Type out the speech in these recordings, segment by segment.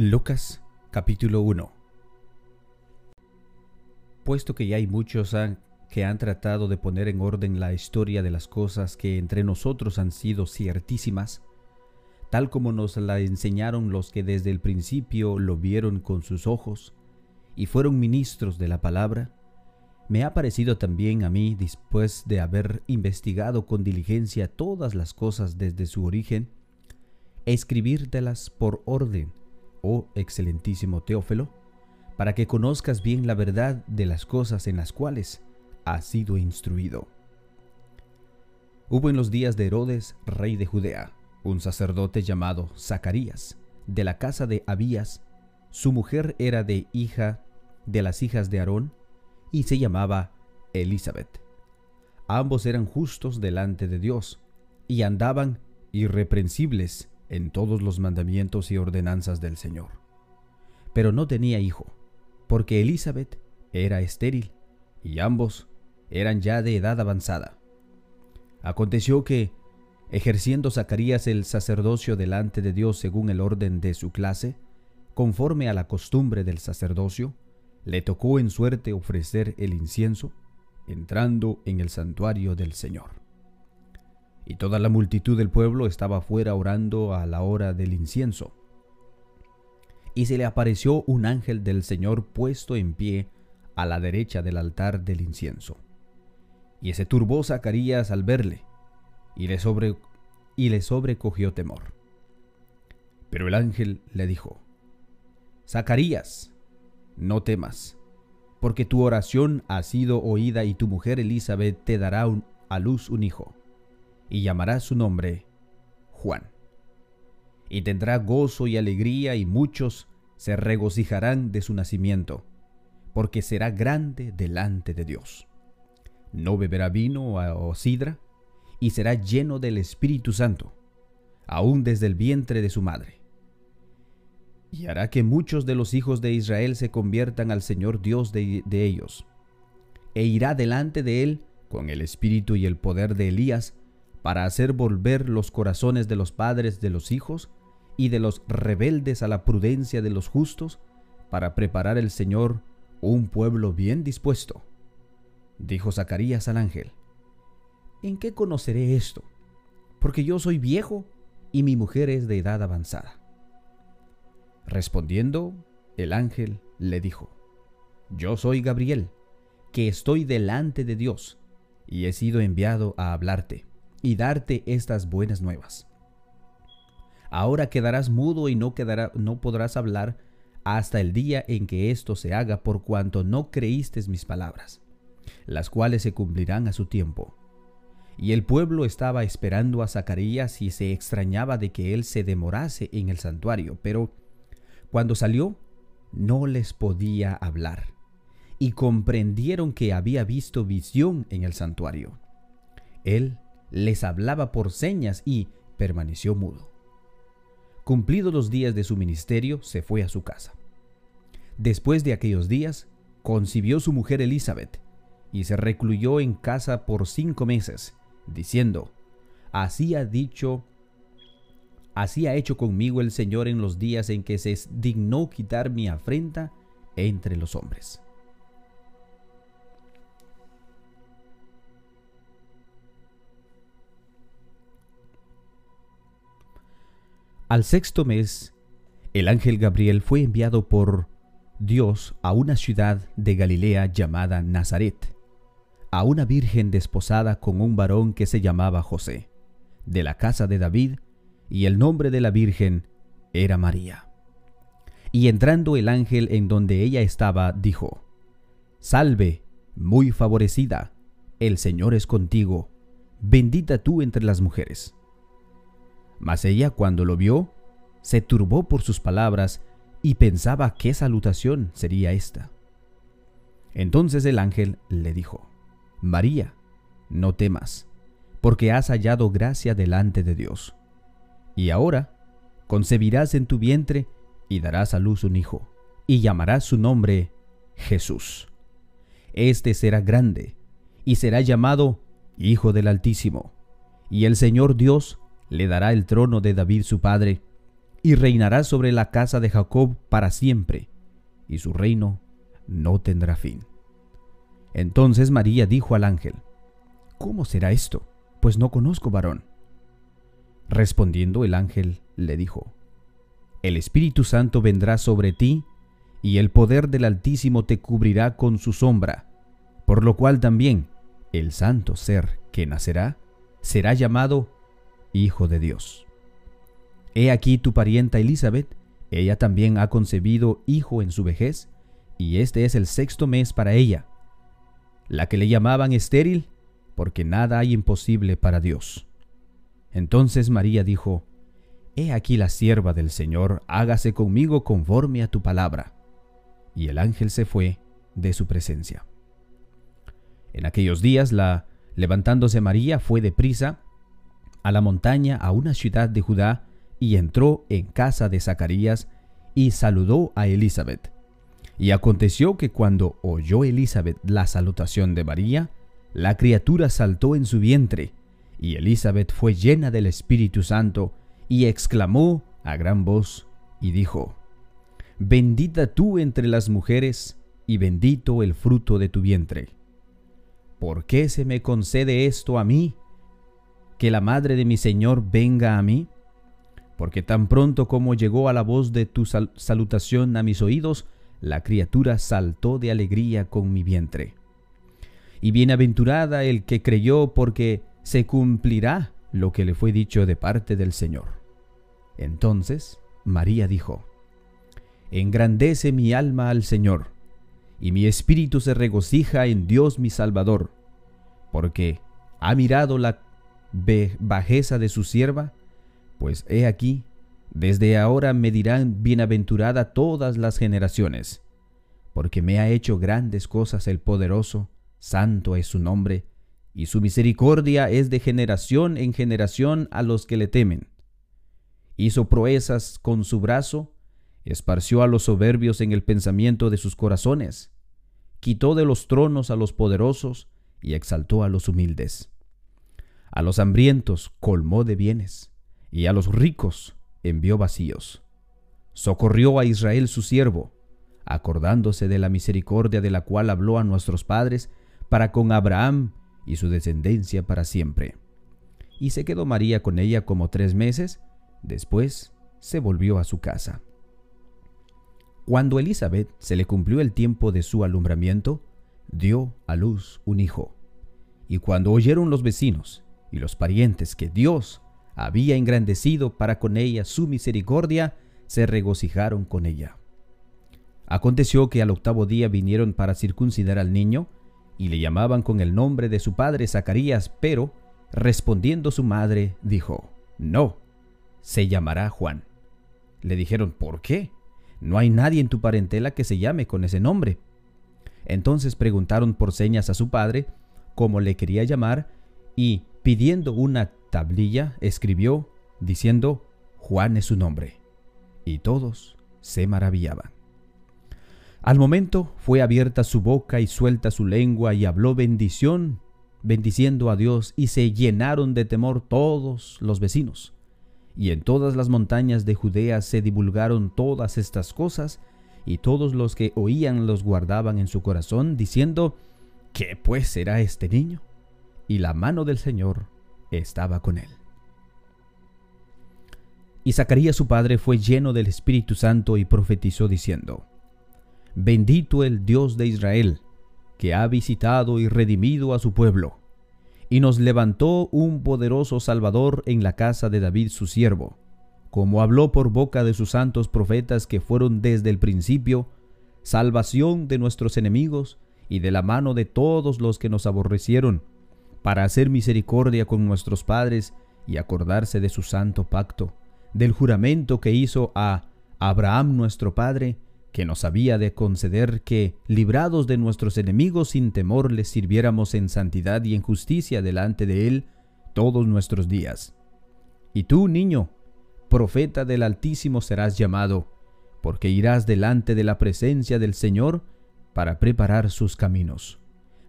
Lucas capítulo 1 Puesto que ya hay muchos que han tratado de poner en orden la historia de las cosas que entre nosotros han sido ciertísimas, tal como nos la enseñaron los que desde el principio lo vieron con sus ojos y fueron ministros de la palabra, me ha parecido también a mí, después de haber investigado con diligencia todas las cosas desde su origen, escribírtelas por orden oh excelentísimo Teófilo, para que conozcas bien la verdad de las cosas en las cuales has sido instruido. Hubo en los días de Herodes, rey de Judea, un sacerdote llamado Zacarías, de la casa de Abías. Su mujer era de hija de las hijas de Aarón y se llamaba Elizabeth. Ambos eran justos delante de Dios y andaban irreprensibles en todos los mandamientos y ordenanzas del Señor. Pero no tenía hijo, porque Elizabeth era estéril y ambos eran ya de edad avanzada. Aconteció que, ejerciendo Zacarías el sacerdocio delante de Dios según el orden de su clase, conforme a la costumbre del sacerdocio, le tocó en suerte ofrecer el incienso, entrando en el santuario del Señor y toda la multitud del pueblo estaba fuera orando a la hora del incienso. Y se le apareció un ángel del Señor puesto en pie a la derecha del altar del incienso. Y se turbó Zacarías al verle, y le, sobre, y le sobrecogió temor. Pero el ángel le dijo, Zacarías, no temas, porque tu oración ha sido oída y tu mujer Elizabeth te dará a luz un hijo y llamará su nombre Juan. Y tendrá gozo y alegría y muchos se regocijarán de su nacimiento, porque será grande delante de Dios. No beberá vino o sidra, y será lleno del Espíritu Santo, aún desde el vientre de su madre. Y hará que muchos de los hijos de Israel se conviertan al Señor Dios de, de ellos, e irá delante de él con el espíritu y el poder de Elías para hacer volver los corazones de los padres de los hijos y de los rebeldes a la prudencia de los justos, para preparar el Señor un pueblo bien dispuesto. Dijo Zacarías al ángel, ¿en qué conoceré esto? Porque yo soy viejo y mi mujer es de edad avanzada. Respondiendo, el ángel le dijo, Yo soy Gabriel, que estoy delante de Dios, y he sido enviado a hablarte y darte estas buenas nuevas. Ahora quedarás mudo y no, quedará, no podrás hablar hasta el día en que esto se haga por cuanto no creíste mis palabras, las cuales se cumplirán a su tiempo. Y el pueblo estaba esperando a Zacarías y se extrañaba de que él se demorase en el santuario, pero cuando salió no les podía hablar, y comprendieron que había visto visión en el santuario. Él les hablaba por señas y permaneció mudo. Cumplidos los días de su ministerio, se fue a su casa. Después de aquellos días, concibió su mujer Elizabeth y se recluyó en casa por cinco meses, diciendo, Así ha dicho, así ha hecho conmigo el Señor en los días en que se dignó quitar mi afrenta entre los hombres. Al sexto mes, el ángel Gabriel fue enviado por Dios a una ciudad de Galilea llamada Nazaret, a una virgen desposada con un varón que se llamaba José, de la casa de David, y el nombre de la virgen era María. Y entrando el ángel en donde ella estaba, dijo, Salve, muy favorecida, el Señor es contigo, bendita tú entre las mujeres. Mas ella cuando lo vio, se turbó por sus palabras y pensaba qué salutación sería esta. Entonces el ángel le dijo, María, no temas, porque has hallado gracia delante de Dios. Y ahora concebirás en tu vientre y darás a luz un hijo, y llamarás su nombre Jesús. Este será grande, y será llamado Hijo del Altísimo, y el Señor Dios le dará el trono de David su padre, y reinará sobre la casa de Jacob para siempre, y su reino no tendrá fin. Entonces María dijo al ángel, ¿Cómo será esto? Pues no conozco varón. Respondiendo el ángel le dijo, El Espíritu Santo vendrá sobre ti, y el poder del Altísimo te cubrirá con su sombra, por lo cual también el santo ser que nacerá será llamado Hijo de Dios. He aquí tu parienta Elizabeth, ella también ha concebido hijo en su vejez, y este es el sexto mes para ella, la que le llamaban estéril, porque nada hay imposible para Dios. Entonces María dijo, He aquí la sierva del Señor, hágase conmigo conforme a tu palabra. Y el ángel se fue de su presencia. En aquellos días, la levantándose María fue deprisa a la montaña a una ciudad de Judá y entró en casa de Zacarías y saludó a Elizabeth. Y aconteció que cuando oyó Elizabeth la salutación de María, la criatura saltó en su vientre, y Elizabeth fue llena del Espíritu Santo, y exclamó a gran voz, y dijo, Bendita tú entre las mujeres, y bendito el fruto de tu vientre. ¿Por qué se me concede esto a mí? Que la madre de mi Señor venga a mí. Porque tan pronto como llegó a la voz de tu salutación a mis oídos, la criatura saltó de alegría con mi vientre. Y bienaventurada el que creyó porque se cumplirá lo que le fue dicho de parte del Señor. Entonces María dijo, Engrandece mi alma al Señor, y mi espíritu se regocija en Dios mi Salvador, porque ha mirado la bajeza de su sierva, pues he aquí, desde ahora me dirán bienaventurada todas las generaciones, porque me ha hecho grandes cosas el poderoso, santo es su nombre, y su misericordia es de generación en generación a los que le temen. Hizo proezas con su brazo, esparció a los soberbios en el pensamiento de sus corazones, quitó de los tronos a los poderosos y exaltó a los humildes. A los hambrientos colmó de bienes, y a los ricos envió vacíos. Socorrió a Israel su siervo, acordándose de la misericordia de la cual habló a nuestros padres, para con Abraham y su descendencia para siempre. Y se quedó María con ella como tres meses, después se volvió a su casa. Cuando Elizabeth se le cumplió el tiempo de su alumbramiento, dio a luz un hijo. Y cuando oyeron los vecinos y los parientes que Dios había engrandecido para con ella su misericordia, se regocijaron con ella. Aconteció que al octavo día vinieron para circuncidar al niño, y le llamaban con el nombre de su padre Zacarías, pero, respondiendo su madre, dijo, No, se llamará Juan. Le dijeron, ¿por qué? No hay nadie en tu parentela que se llame con ese nombre. Entonces preguntaron por señas a su padre cómo le quería llamar, y pidiendo una tablilla, escribió, diciendo, Juan es su nombre. Y todos se maravillaban. Al momento fue abierta su boca y suelta su lengua y habló bendición, bendiciendo a Dios, y se llenaron de temor todos los vecinos. Y en todas las montañas de Judea se divulgaron todas estas cosas, y todos los que oían los guardaban en su corazón, diciendo, ¿qué pues será este niño? Y la mano del Señor estaba con él. Y Zacarías su padre fue lleno del Espíritu Santo y profetizó diciendo, Bendito el Dios de Israel, que ha visitado y redimido a su pueblo, y nos levantó un poderoso Salvador en la casa de David su siervo, como habló por boca de sus santos profetas que fueron desde el principio, salvación de nuestros enemigos y de la mano de todos los que nos aborrecieron, para hacer misericordia con nuestros padres y acordarse de su santo pacto, del juramento que hizo a Abraham nuestro Padre, que nos había de conceder que, librados de nuestros enemigos sin temor, les sirviéramos en santidad y en justicia delante de Él todos nuestros días. Y tú, niño, profeta del Altísimo serás llamado, porque irás delante de la presencia del Señor para preparar sus caminos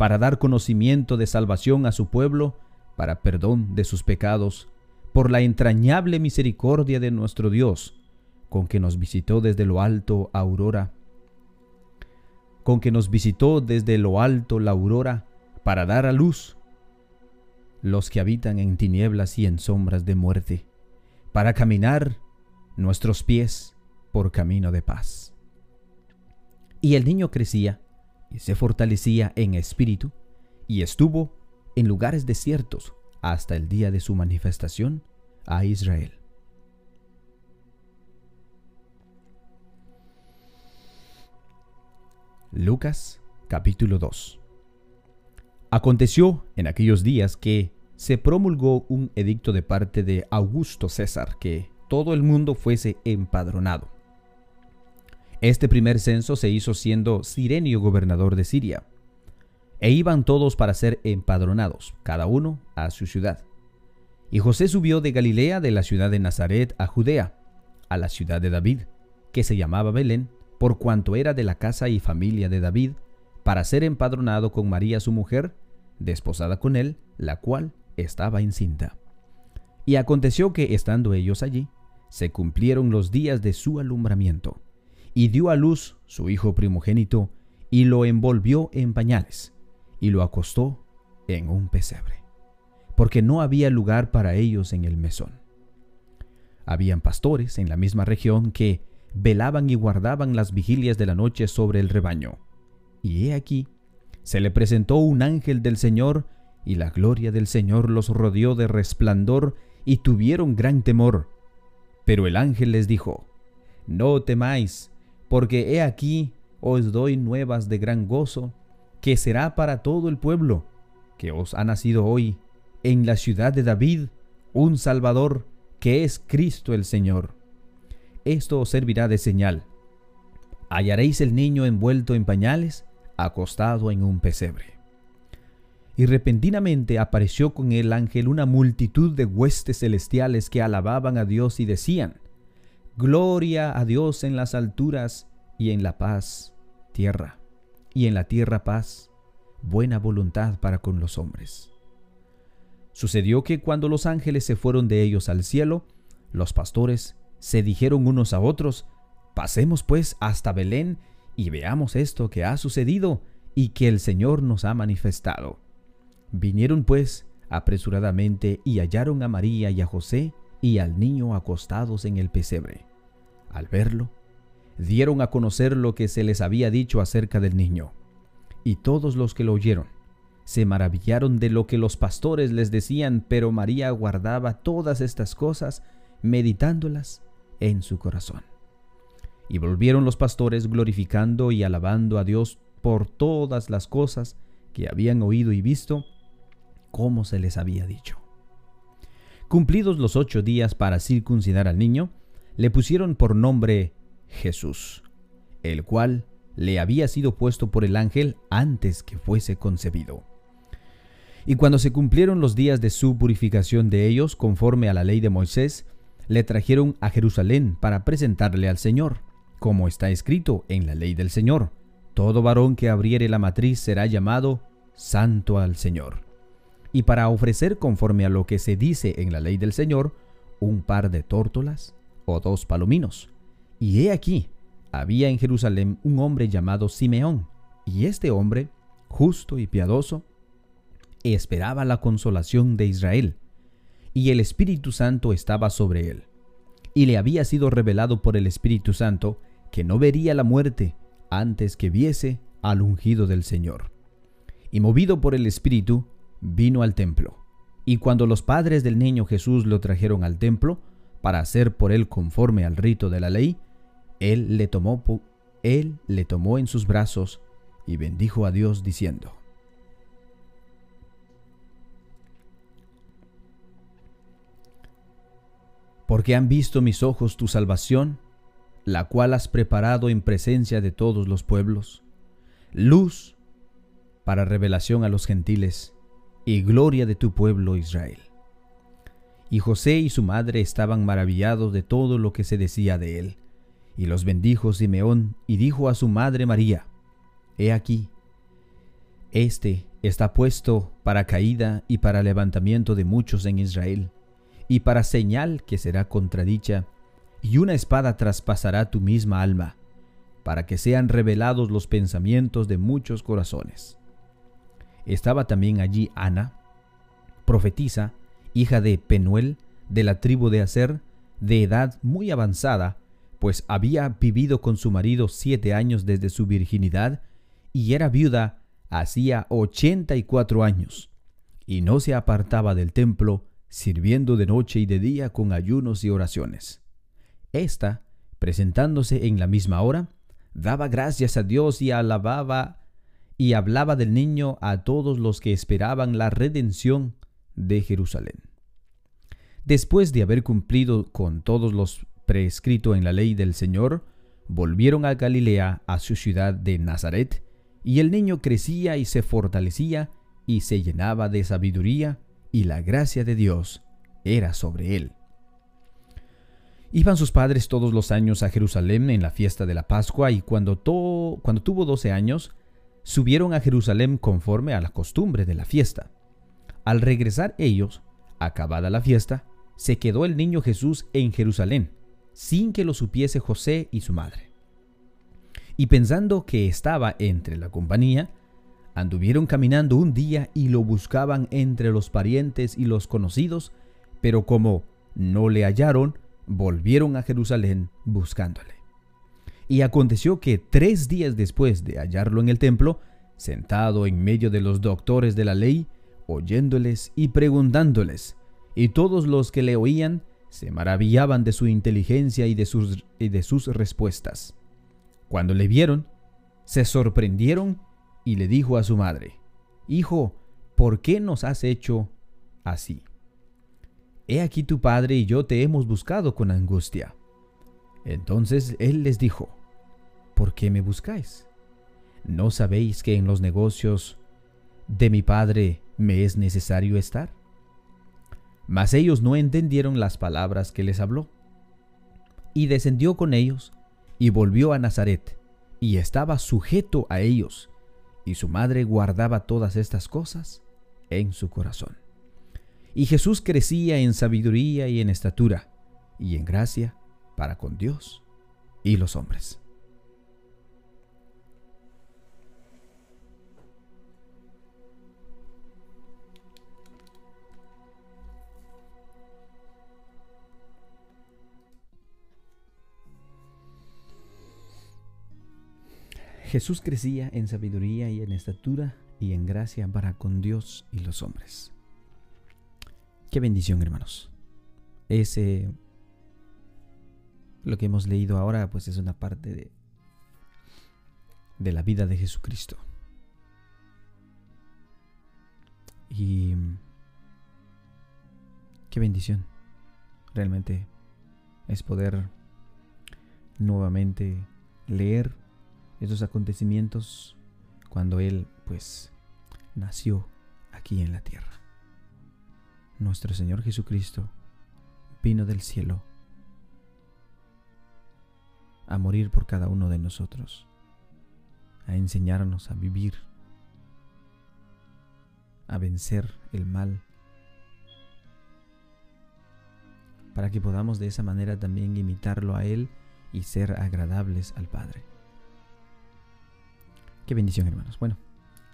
para dar conocimiento de salvación a su pueblo, para perdón de sus pecados, por la entrañable misericordia de nuestro Dios, con que nos visitó desde lo alto aurora, con que nos visitó desde lo alto la aurora, para dar a luz los que habitan en tinieblas y en sombras de muerte, para caminar nuestros pies por camino de paz. Y el niño crecía y se fortalecía en espíritu, y estuvo en lugares desiertos hasta el día de su manifestación a Israel. Lucas capítulo 2 Aconteció en aquellos días que se promulgó un edicto de parte de Augusto César que todo el mundo fuese empadronado. Este primer censo se hizo siendo Sirenio gobernador de Siria, e iban todos para ser empadronados, cada uno a su ciudad. Y José subió de Galilea, de la ciudad de Nazaret, a Judea, a la ciudad de David, que se llamaba Belén, por cuanto era de la casa y familia de David, para ser empadronado con María su mujer, desposada con él, la cual estaba encinta. Y aconteció que, estando ellos allí, se cumplieron los días de su alumbramiento, y dio a luz su hijo primogénito, y lo envolvió en pañales, y lo acostó en un pesebre, porque no había lugar para ellos en el mesón. Habían pastores en la misma región que velaban y guardaban las vigilias de la noche sobre el rebaño. Y he aquí, se le presentó un ángel del Señor, y la gloria del Señor los rodeó de resplandor, y tuvieron gran temor. Pero el ángel les dijo, No temáis, porque he aquí os doy nuevas de gran gozo, que será para todo el pueblo, que os ha nacido hoy en la ciudad de David un Salvador, que es Cristo el Señor. Esto os servirá de señal. Hallaréis el niño envuelto en pañales, acostado en un pesebre. Y repentinamente apareció con el ángel una multitud de huestes celestiales que alababan a Dios y decían, Gloria a Dios en las alturas y en la paz, tierra, y en la tierra paz, buena voluntad para con los hombres. Sucedió que cuando los ángeles se fueron de ellos al cielo, los pastores se dijeron unos a otros, Pasemos pues hasta Belén y veamos esto que ha sucedido y que el Señor nos ha manifestado. Vinieron pues apresuradamente y hallaron a María y a José y al niño acostados en el pesebre. Al verlo, dieron a conocer lo que se les había dicho acerca del niño. Y todos los que lo oyeron se maravillaron de lo que los pastores les decían, pero María guardaba todas estas cosas, meditándolas en su corazón. Y volvieron los pastores glorificando y alabando a Dios por todas las cosas que habían oído y visto, como se les había dicho. Cumplidos los ocho días para circuncidar al niño, le pusieron por nombre Jesús, el cual le había sido puesto por el ángel antes que fuese concebido. Y cuando se cumplieron los días de su purificación de ellos, conforme a la ley de Moisés, le trajeron a Jerusalén para presentarle al Señor como está escrito en la ley del Señor. Todo varón que abriere la matriz será llamado santo al Señor. Y para ofrecer conforme a lo que se dice en la ley del Señor, un par de tórtolas o dos palominos. Y he aquí, había en Jerusalén un hombre llamado Simeón, y este hombre, justo y piadoso, esperaba la consolación de Israel, y el Espíritu Santo estaba sobre él. Y le había sido revelado por el Espíritu Santo que no vería la muerte antes que viese al ungido del Señor. Y movido por el Espíritu, vino al templo. Y cuando los padres del niño Jesús lo trajeron al templo, para hacer por él conforme al rito de la ley, él le tomó, él le tomó en sus brazos y bendijo a Dios diciendo, Porque han visto mis ojos tu salvación, la cual has preparado en presencia de todos los pueblos, luz para revelación a los gentiles y gloria de tu pueblo Israel. Y José y su madre estaban maravillados de todo lo que se decía de él. Y los bendijo Simeón y dijo a su madre María, He aquí, este está puesto para caída y para levantamiento de muchos en Israel, y para señal que será contradicha, y una espada traspasará tu misma alma, para que sean revelados los pensamientos de muchos corazones. Estaba también allí Ana, profetisa, hija de Penuel, de la tribu de Aser, de edad muy avanzada, pues había vivido con su marido siete años desde su virginidad y era viuda hacía ochenta y cuatro años, y no se apartaba del templo, sirviendo de noche y de día con ayunos y oraciones. Esta, presentándose en la misma hora, daba gracias a Dios y alababa y hablaba del niño a todos los que esperaban la redención de Jerusalén. Después de haber cumplido con todos los prescritos en la ley del Señor, volvieron a Galilea, a su ciudad de Nazaret, y el niño crecía y se fortalecía y se llenaba de sabiduría, y la gracia de Dios era sobre él. Iban sus padres todos los años a Jerusalén en la fiesta de la Pascua y cuando, cuando tuvo doce años, subieron a Jerusalén conforme a la costumbre de la fiesta. Al regresar ellos, acabada la fiesta, se quedó el niño Jesús en Jerusalén, sin que lo supiese José y su madre. Y pensando que estaba entre la compañía, anduvieron caminando un día y lo buscaban entre los parientes y los conocidos, pero como no le hallaron, volvieron a Jerusalén buscándole. Y aconteció que tres días después de hallarlo en el templo, sentado en medio de los doctores de la ley, oyéndoles y preguntándoles, y todos los que le oían se maravillaban de su inteligencia y de sus, y de sus respuestas. Cuando le vieron, se sorprendieron y le dijo a su madre, Hijo, ¿por qué nos has hecho así? He aquí tu padre y yo te hemos buscado con angustia. Entonces él les dijo, ¿por qué me buscáis? ¿No sabéis que en los negocios de mi padre me es necesario estar? Mas ellos no entendieron las palabras que les habló. Y descendió con ellos y volvió a Nazaret, y estaba sujeto a ellos, y su madre guardaba todas estas cosas en su corazón. Y Jesús crecía en sabiduría y en estatura, y en gracia para con Dios y los hombres. Jesús crecía en sabiduría y en estatura y en gracia para con Dios y los hombres. Qué bendición, hermanos. Ese lo que hemos leído ahora pues es una parte de de la vida de Jesucristo. Y qué bendición. Realmente es poder nuevamente leer esos acontecimientos cuando Él pues nació aquí en la tierra nuestro Señor Jesucristo vino del cielo a morir por cada uno de nosotros, a enseñarnos a vivir, a vencer el mal, para que podamos de esa manera también imitarlo a Él y ser agradables al Padre. Qué bendición hermanos. Bueno,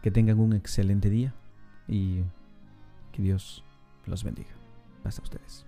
que tengan un excelente día y que Dios los bendiga. Hasta ustedes.